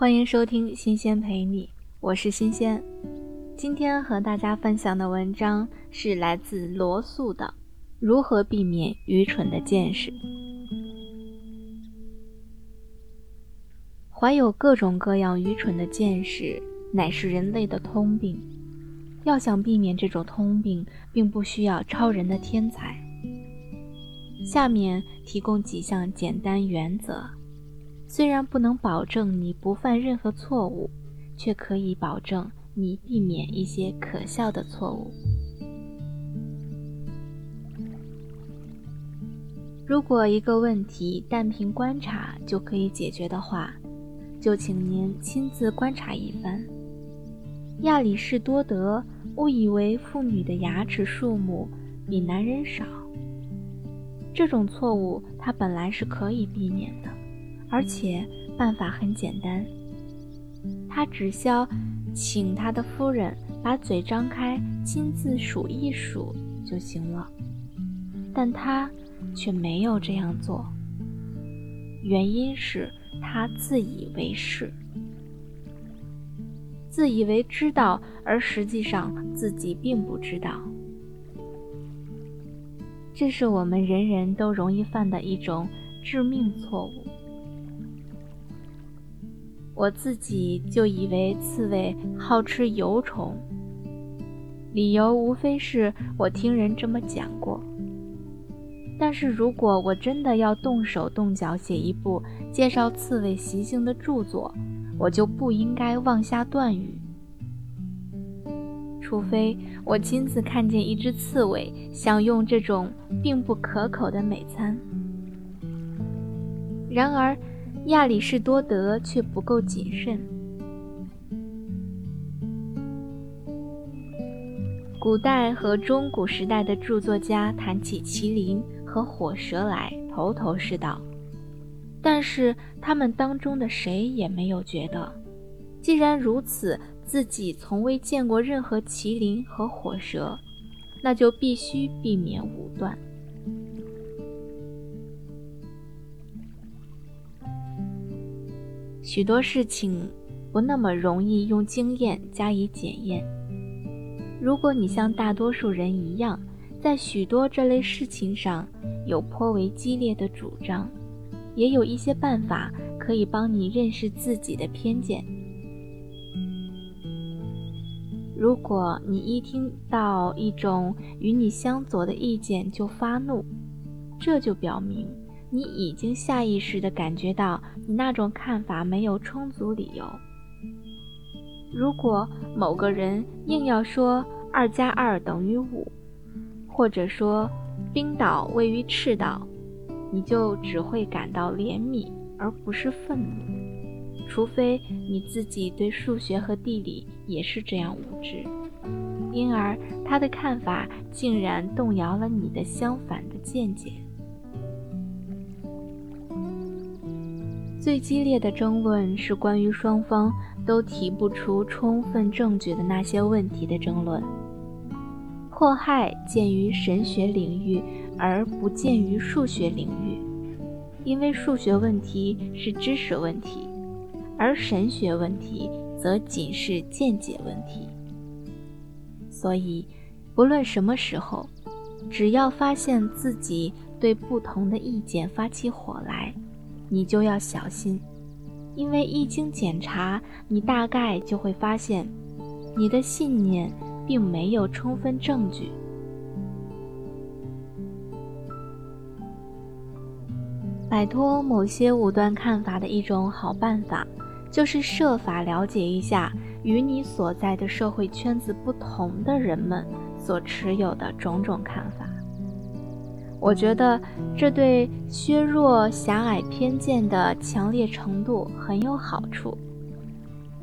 欢迎收听新鲜陪你，我是新鲜。今天和大家分享的文章是来自罗素的《如何避免愚蠢的见识》。怀有各种各样愚蠢的见识，乃是人类的通病。要想避免这种通病，并不需要超人的天才。下面提供几项简单原则。虽然不能保证你不犯任何错误，却可以保证你避免一些可笑的错误。如果一个问题单凭观察就可以解决的话，就请您亲自观察一番。亚里士多德误以为妇女的牙齿数目比男人少，这种错误他本来是可以避免的。而且办法很简单，他只需请他的夫人把嘴张开，亲自数一数就行了。但他却没有这样做，原因是他自以为是，自以为知道，而实际上自己并不知道。这是我们人人都容易犯的一种致命错误。我自己就以为刺猬好吃油虫，理由无非是我听人这么讲过。但是如果我真的要动手动脚写一部介绍刺猬习性的著作，我就不应该妄下断语，除非我亲自看见一只刺猬享用这种并不可口的美餐。然而。亚里士多德却不够谨慎。古代和中古时代的著作家谈起麒麟和火蛇来，头头是道，但是他们当中的谁也没有觉得，既然如此，自己从未见过任何麒麟和火蛇，那就必须避免武断。许多事情不那么容易用经验加以检验。如果你像大多数人一样，在许多这类事情上有颇为激烈的主张，也有一些办法可以帮你认识自己的偏见。如果你一听到一种与你相左的意见就发怒，这就表明。你已经下意识地感觉到，你那种看法没有充足理由。如果某个人硬要说二加二等于五，或者说冰岛位于赤道，你就只会感到怜悯，而不是愤怒。除非你自己对数学和地理也是这样无知，因而他的看法竟然动摇了你的相反的见解。最激烈的争论是关于双方都提不出充分证据的那些问题的争论。迫害见于神学领域，而不见于数学领域，因为数学问题是知识问题，而神学问题则仅是见解问题。所以，不论什么时候，只要发现自己对不同的意见发起火来，你就要小心，因为一经检查，你大概就会发现，你的信念并没有充分证据。摆脱某些武断看法的一种好办法，就是设法了解一下与你所在的社会圈子不同的人们所持有的种种看法。我觉得这对削弱狭隘偏见的强烈程度很有好处。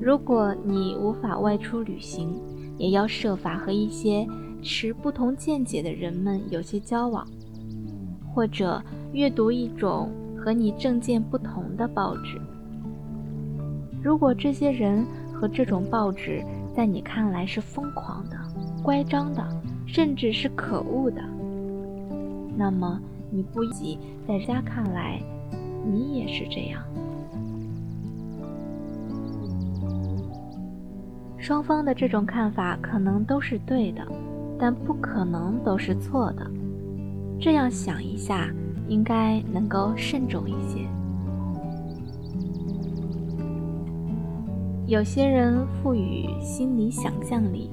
如果你无法外出旅行，也要设法和一些持不同见解的人们有些交往，或者阅读一种和你政见不同的报纸。如果这些人和这种报纸在你看来是疯狂的、乖张的，甚至是可恶的。那么，你不急，在家看来，你也是这样。双方的这种看法可能都是对的，但不可能都是错的。这样想一下，应该能够慎重一些。有些人赋予心理想象力，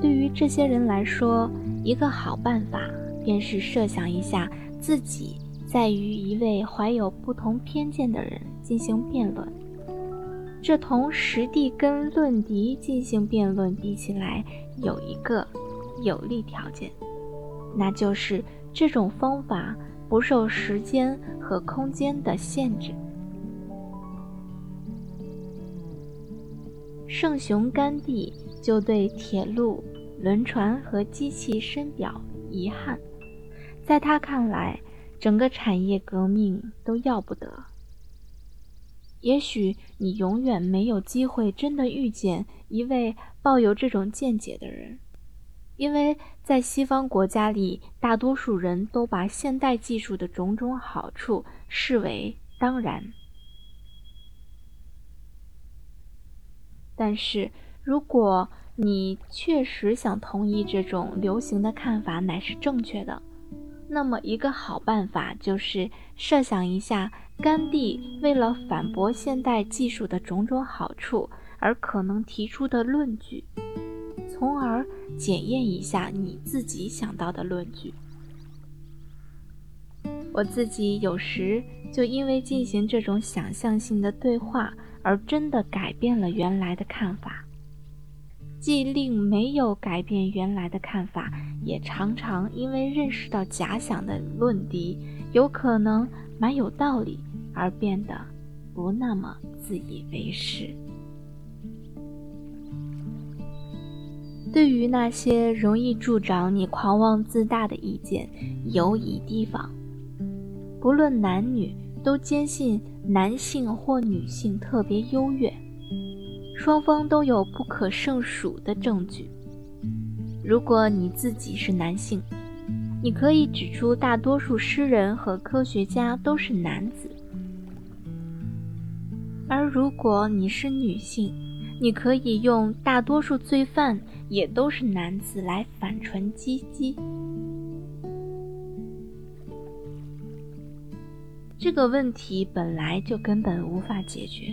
对于这些人来说，一个好办法便是设想一下自己在与一位怀有不同偏见的人进行辩论。这同实地跟论敌进行辩论比起来，有一个有利条件，那就是这种方法不受时间和空间的限制。圣雄甘地就对铁路、轮船和机器深表遗憾，在他看来，整个产业革命都要不得。也许你永远没有机会真的遇见一位抱有这种见解的人，因为在西方国家里，大多数人都把现代技术的种种好处视为当然。但是，如果你确实想同意这种流行的看法乃是正确的，那么，一个好办法就是设想一下，甘地为了反驳现代技术的种种好处而可能提出的论据，从而检验一下你自己想到的论据。我自己有时就因为进行这种想象性的对话，而真的改变了原来的看法。既令没有改变原来的看法，也常常因为认识到假想的论敌有可能蛮有道理，而变得不那么自以为是。对于那些容易助长你狂妄自大的意见，尤以提防。不论男女，都坚信男性或女性特别优越。双方都有不可胜数的证据。如果你自己是男性，你可以指出大多数诗人和科学家都是男子；而如果你是女性，你可以用大多数罪犯也都是男子来反唇击击。这个问题本来就根本无法解决。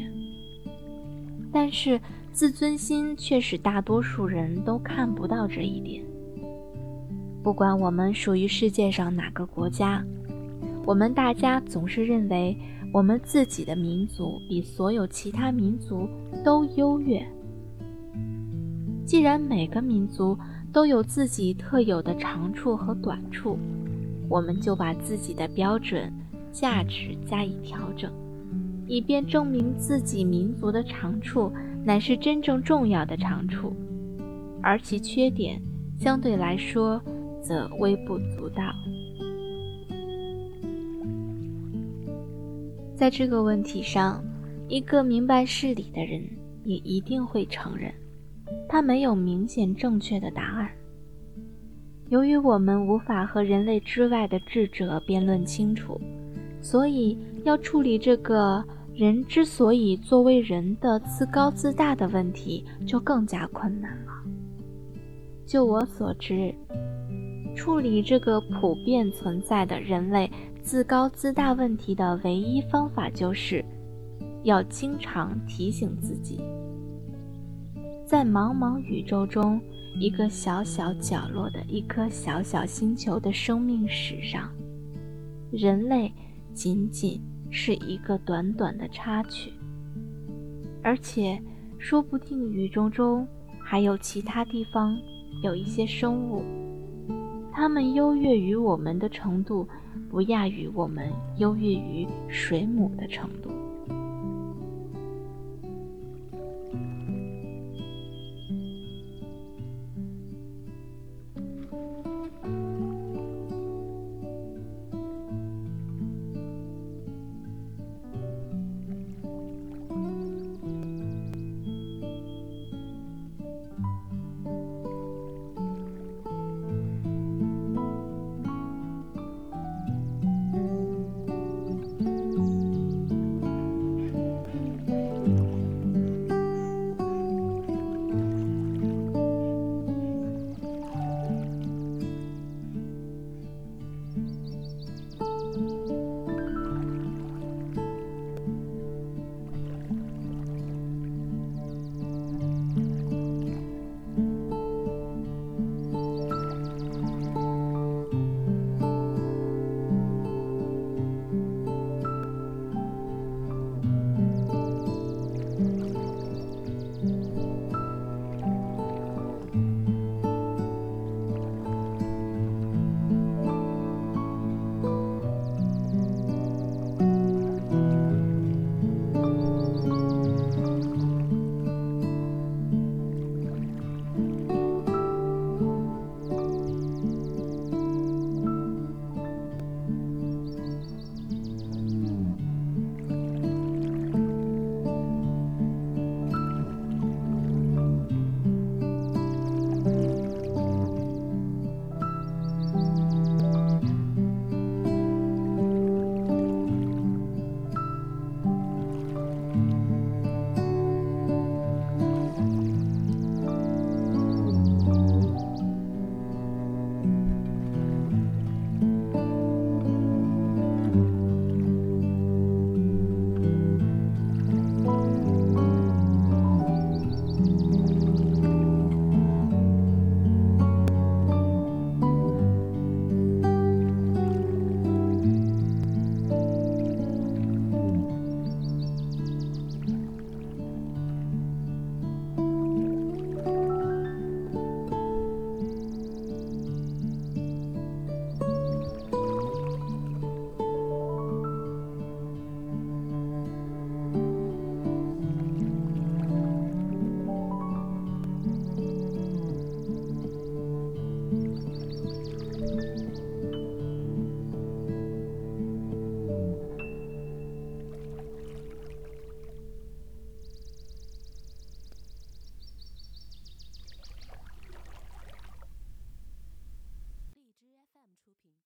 但是自尊心却使大多数人都看不到这一点。不管我们属于世界上哪个国家，我们大家总是认为我们自己的民族比所有其他民族都优越。既然每个民族都有自己特有的长处和短处，我们就把自己的标准、价值加以调整。以便证明自己民族的长处乃是真正重要的长处，而其缺点相对来说则微不足道。在这个问题上，一个明白事理的人也一定会承认，他没有明显正确的答案。由于我们无法和人类之外的智者辩论清楚，所以要处理这个。人之所以作为人的自高自大的问题，就更加困难了。就我所知，处理这个普遍存在的人类自高自大问题的唯一方法，就是要经常提醒自己，在茫茫宇宙中，一个小小角落的一颗小小星球的生命史上，人类仅仅。是一个短短的插曲，而且说不定宇宙中还有其他地方有一些生物，它们优越于我们的程度，不亚于我们优越于水母的程度。